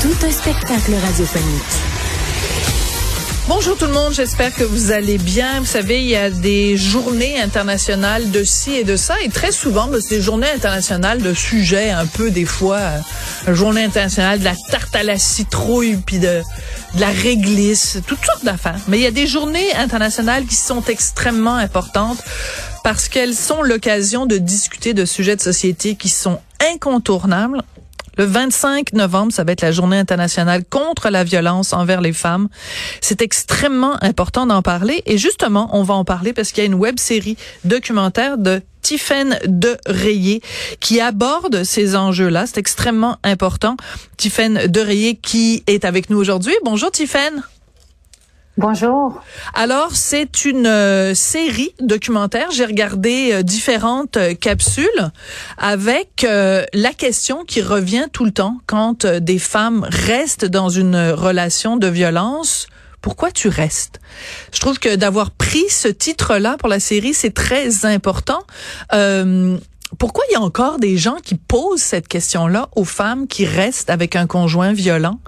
Tout un spectacle radiophonique. Bonjour tout le monde, j'espère que vous allez bien. Vous savez, il y a des journées internationales de ci et de ça, et très souvent, ben, c'est des journées internationales de sujets un peu des fois, euh, journée internationale de la tarte à la citrouille, puis de, de la réglisse, toutes sortes d'affaires. Mais il y a des journées internationales qui sont extrêmement importantes parce qu'elles sont l'occasion de discuter de sujets de société qui sont incontournables. Le 25 novembre, ça va être la journée internationale contre la violence envers les femmes. C'est extrêmement important d'en parler et justement, on va en parler parce qu'il y a une web série documentaire de Tiffaine de Rayé qui aborde ces enjeux-là. C'est extrêmement important. Tiffaine de Rayé qui est avec nous aujourd'hui. Bonjour Tiffaine. Bonjour. Alors, c'est une euh, série documentaire. J'ai regardé euh, différentes euh, capsules avec la question qui revient tout le temps quand des femmes restent dans une relation de violence. Pourquoi tu restes? Je trouve que d'avoir pris ce titre-là pour la série, c'est très important. pourquoi il y a encore des gens qui posent cette question-là aux femmes qui restent avec un conjoint violent?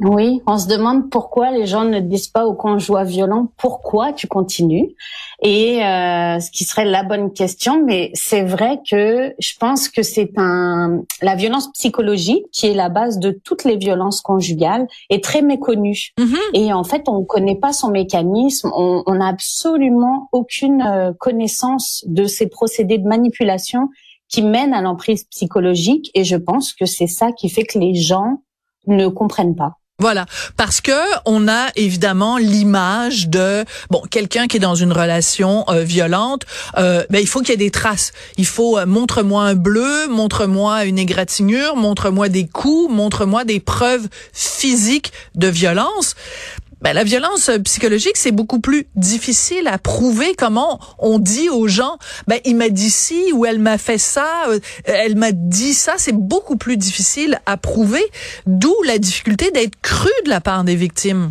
Oui, on se demande pourquoi les gens ne disent pas au conjoint violent pourquoi tu continues? Et euh, ce qui serait la bonne question. Mais c'est vrai que je pense que c'est un la violence psychologique qui est la base de toutes les violences conjugales est très méconnue mm-hmm. et en fait on ne connaît pas son mécanisme. On n'a absolument aucune euh, connaissance de ces procédés de manipulation qui mènent à l'emprise psychologique et je pense que c'est ça qui fait que les gens ne comprennent pas. Voilà, parce que on a évidemment l'image de bon quelqu'un qui est dans une relation euh, violente. Euh, ben il faut qu'il y ait des traces. Il faut euh, montre-moi un bleu, montre-moi une égratignure, montre-moi des coups, montre-moi des preuves physiques de violence. Ben, la violence euh, psychologique, c'est beaucoup plus difficile à prouver. Comment on dit aux gens, ben, il m'a dit ci ou elle m'a fait ça, euh, elle m'a dit ça. C'est beaucoup plus difficile à prouver. D'où la difficulté d'être cru de la part des victimes.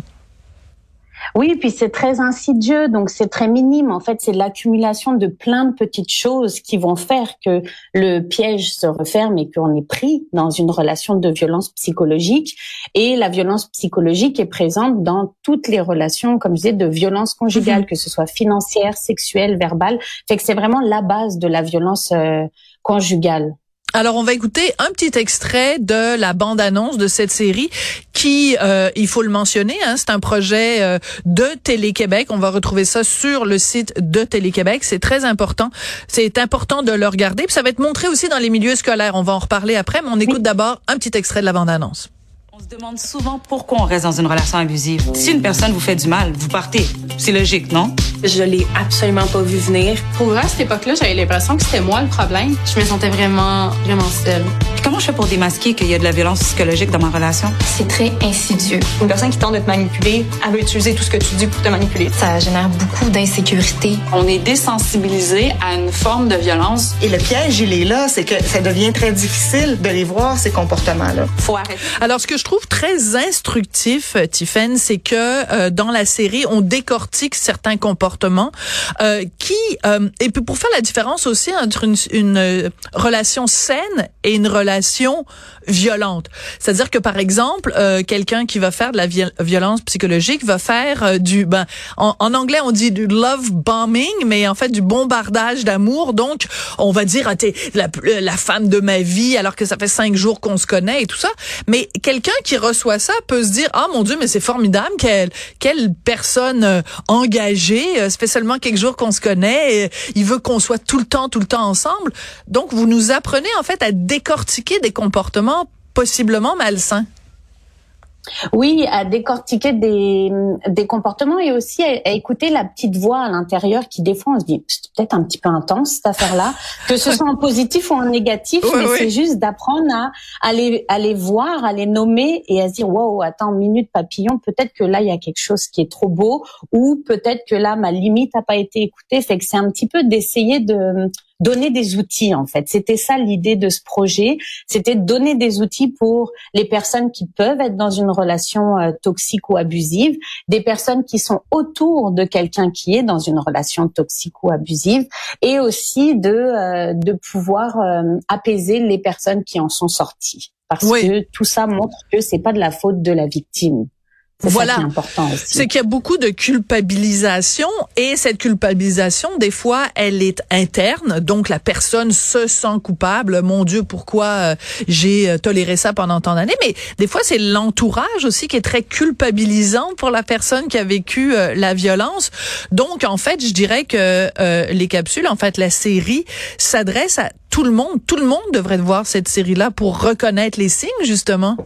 Oui, puis c'est très insidieux, donc c'est très minime. En fait, c'est l'accumulation de plein de petites choses qui vont faire que le piège se referme et qu'on est pris dans une relation de violence psychologique. Et la violence psychologique est présente dans toutes les relations, comme je disais, de violence conjugale, mhm. que ce soit financière, sexuelle, verbale. Fait que c'est vraiment la base de la violence euh, conjugale. Alors, on va écouter un petit extrait de la bande-annonce de cette série qui, euh, il faut le mentionner, hein, c'est un projet euh, de Télé-Québec. On va retrouver ça sur le site de Télé-Québec. C'est très important. C'est important de le regarder. Puis ça va être montré aussi dans les milieux scolaires. On va en reparler après, mais on écoute d'abord un petit extrait de la bande-annonce. On se demande souvent pourquoi on reste dans une relation abusive. Si une personne vous fait du mal, vous partez. C'est logique, non? Je l'ai absolument pas vu venir. Pour vrai, à cette époque-là, j'avais l'impression que c'était moi le problème. Je me sentais vraiment, vraiment seule. comment je fais pour démasquer qu'il y a de la violence psychologique dans ma relation? C'est très insidieux. Une personne qui tente de te manipuler, elle veut utiliser tout ce que tu dis pour te manipuler. Ça génère beaucoup d'insécurité. On est désensibilisé à une forme de violence. Et le piège, il est là, c'est que ça devient très difficile de les voir, ces comportements-là. Faut arrêter. Alors, ce que je trouve très instructif, Tiffen, c'est que euh, dans la série, on décortique certains comportements euh, qui euh, et puis pour faire la différence aussi entre une, une euh, relation saine et une relation violente. C'est-à-dire que par exemple, euh, quelqu'un qui va faire de la violence psychologique va faire euh, du ben en, en, anglais on dit du love bombing, mais en fait du bombardage d'amour. Donc on va dire ah, t'es la, la femme de ma vie alors que ça fait cinq jours qu'on se connaît et tout ça. Mais quelqu'un qui reçoit ça peut se dire ah mon dieu mais c'est formidable quelle quelle personne euh, engagée. Ça fait seulement quelques jours qu'on se connaît. Et il veut qu'on soit tout le temps tout le temps ensemble. Donc vous nous apprenez en fait à décortiquer des comportements possiblement malsain. Oui, à décortiquer des, des comportements et aussi à, écouter la petite voix à l'intérieur qui des fois on se dit c'est peut-être un petit peu intense cette affaire-là, que ce soit en positif ou en négatif, mais c'est juste d'apprendre à, à, les, à les voir, à les nommer et à se dire wow attends minute papillon peut-être que là il y a quelque chose qui est trop beau ou peut-être que là ma limite a pas été écoutée, fait que c'est un petit peu d'essayer de donner des outils en fait. C'était ça l'idée de ce projet, c'était donner des outils pour les personnes qui peuvent être dans une relation euh, toxique ou abusive, des personnes qui sont autour de quelqu'un qui est dans une relation toxique ou abusive, et aussi de euh, de pouvoir euh, apaiser les personnes qui en sont sorties, parce que tout ça montre que c'est pas de la faute de la victime. Voilà. C'est qu'il y a beaucoup de culpabilisation et cette culpabilisation, des fois, elle est interne. Donc, la personne se sent coupable. Mon Dieu, pourquoi euh, j'ai euh, toléré ça pendant tant d'années? Mais des fois, c'est l'entourage aussi qui est très culpabilisant pour la personne qui a vécu euh, la violence. Donc, en fait, je dirais que les capsules, en fait, la série s'adresse à tout le monde. Tout le monde devrait voir cette série-là pour reconnaître les signes, justement.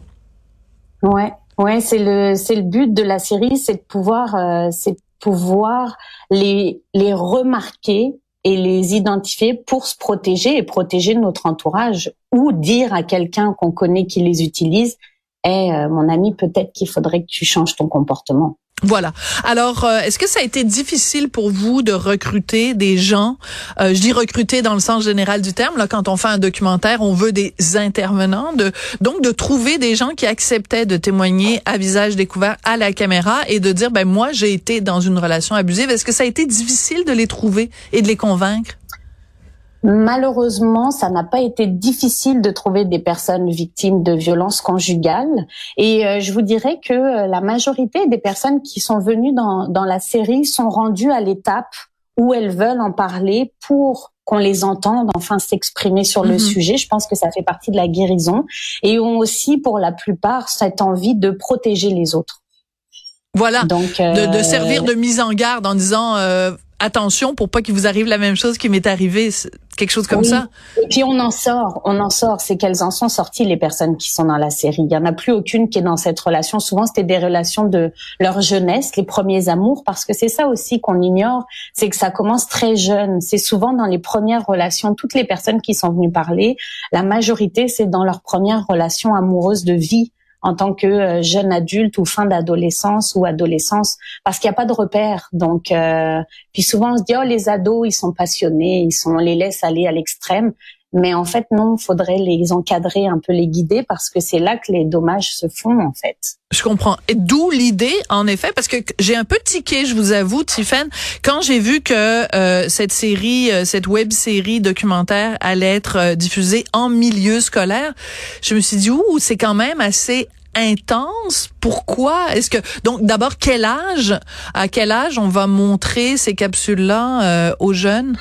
Ouais. Ouais, c'est le c'est le but de la série, c'est de pouvoir euh, c'est pouvoir les les remarquer et les identifier pour se protéger et protéger notre entourage ou dire à quelqu'un qu'on connaît qui les utilise, "Eh mon ami, peut-être qu'il faudrait que tu changes ton comportement." Voilà. Alors, euh, est-ce que ça a été difficile pour vous de recruter des gens euh, Je dis recruter dans le sens général du terme. Là, quand on fait un documentaire, on veut des intervenants. De, donc, de trouver des gens qui acceptaient de témoigner à visage découvert à la caméra et de dire, ben moi, j'ai été dans une relation abusive. Est-ce que ça a été difficile de les trouver et de les convaincre? Malheureusement, ça n'a pas été difficile de trouver des personnes victimes de violences conjugales. Et euh, je vous dirais que euh, la majorité des personnes qui sont venues dans, dans la série sont rendues à l'étape où elles veulent en parler pour qu'on les entende enfin s'exprimer sur le mhm. sujet. Je pense que ça fait partie de la guérison et ont aussi pour la plupart cette envie de protéger les autres. Voilà, Donc, de, de, euh, servir de mise en garde en disant attention pour pas qu'il vous arrive la même chose qui m'est arrivé, quelque chose comme ça. Et puis on en sort, on en sort, c'est qu'elles en sont sorties les personnes qui sont dans la série. Il y en a plus aucune qui est dans cette relation. Souvent c'était des relations de leur jeunesse, les premiers amours, parce que c'est ça aussi qu'on ignore, c'est que ça commence très jeune. C'est souvent dans les premières relations, toutes les personnes qui sont venues parler, la majorité c'est dans leur première relation amoureuse de vie en tant que euh, jeune adulte ou fin d'adolescence ou adolescence parce qu'il n'y a pas de repère. Donc, euh, puis souvent on se dit oh les ados ils sont passionnés, ils sont on les laisse aller à l'extrême. Mais en fait, non, faudrait les encadrer, un peu les guider, parce que c'est là que les dommages se font, en fait. Je comprends. Et d'où l'idée, en effet, parce que j'ai un peu tiqué, je vous avoue, Tiffany, quand j'ai vu que euh, cette série, cette web série documentaire allait être diffusée en milieu scolaire, je me suis dit, ouh, c'est quand même assez intense. Pourquoi? Est-ce que donc d'abord quel âge À quel âge on va montrer ces capsules-là euh, aux jeunes?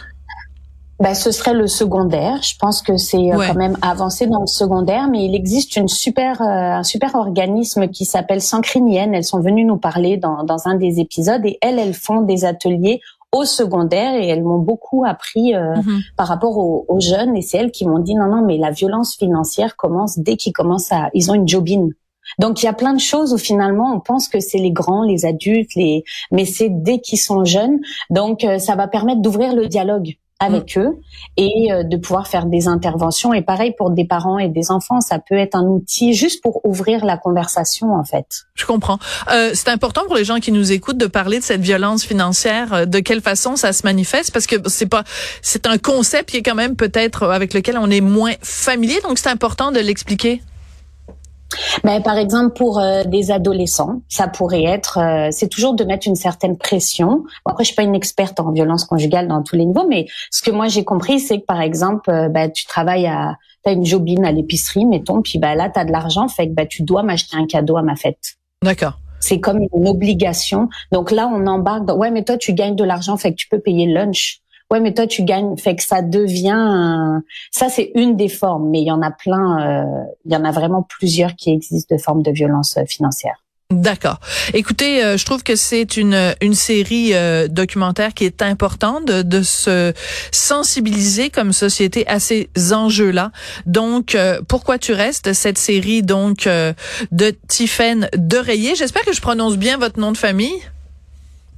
Ben, ce serait le secondaire. Je pense que c'est euh, quand même avancé dans le secondaire, mais il existe une super, euh, un super organisme qui s'appelle Sancrinienne. Elles sont venues nous parler dans, dans un des épisodes et elles, elles font des ateliers au secondaire et elles m'ont beaucoup appris mhm. par rapport aux, aux, jeunes et c'est elles qui m'ont dit non non mais la violence financière commence dès qu'ils commencent à ils ont une jobine donc il y a plein de choses où finalement on pense que c'est les grands, les adultes, les mais c'est dès qu'ils sont jeunes. Donc euh, ça va permettre d'ouvrir le dialogue avec mm. eux et euh, de pouvoir faire des interventions. Et pareil pour des parents et des enfants, ça peut être un outil juste pour ouvrir la conversation en fait. Je comprends. Euh, c'est important pour les gens qui nous écoutent de parler de cette violence financière, euh, de quelle façon ça se manifeste, parce que c'est pas, c'est un concept qui est quand même peut-être avec lequel on est moins familier, donc c'est important de l'expliquer. Mais par exemple, pour euh, des adolescents, ça pourrait être, euh, c'est toujours de mettre une certaine pression. après, je suis pas une experte en violence conjugale dans tous les niveaux, mais ce que moi j'ai compris, c'est que par exemple, euh, bah, tu travailles à, t'as une jobine à l'épicerie, mettons, puis bah là, t'as de l'argent, fait que bah tu dois m'acheter un cadeau à ma fête. D'accord. C'est comme une obligation. Donc là, on embarque dans, ouais, mais toi, tu gagnes de l'argent, fait que tu peux payer le lunch ouais mais toi tu gagnes fait que ça devient ça c'est une des formes mais il y en a plein euh, il y en a vraiment plusieurs qui existent de formes de violence euh, financière D'accord. Écoutez, euh, je trouve que c'est une une série euh, documentaire qui est importante de, de, se sensibiliser comme société à ces enjeux-là. Donc, euh, pourquoi tu restes? Cette série donc de Tiffaine Dereyer. J'espère que je prononce bien votre nom de famille.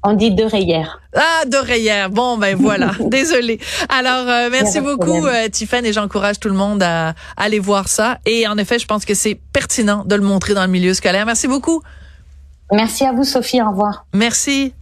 On dit d'oreillère. Ah, d'oreillère. Bon, ben voilà. Désolée. Alors, merci beaucoup, euh, et j'encourage tout le monde à, à aller voir ça. Et en effet, je pense que c'est pertinent de le montrer dans le milieu scolaire. Merci beaucoup. Merci à vous, Sophie. Au revoir. Merci.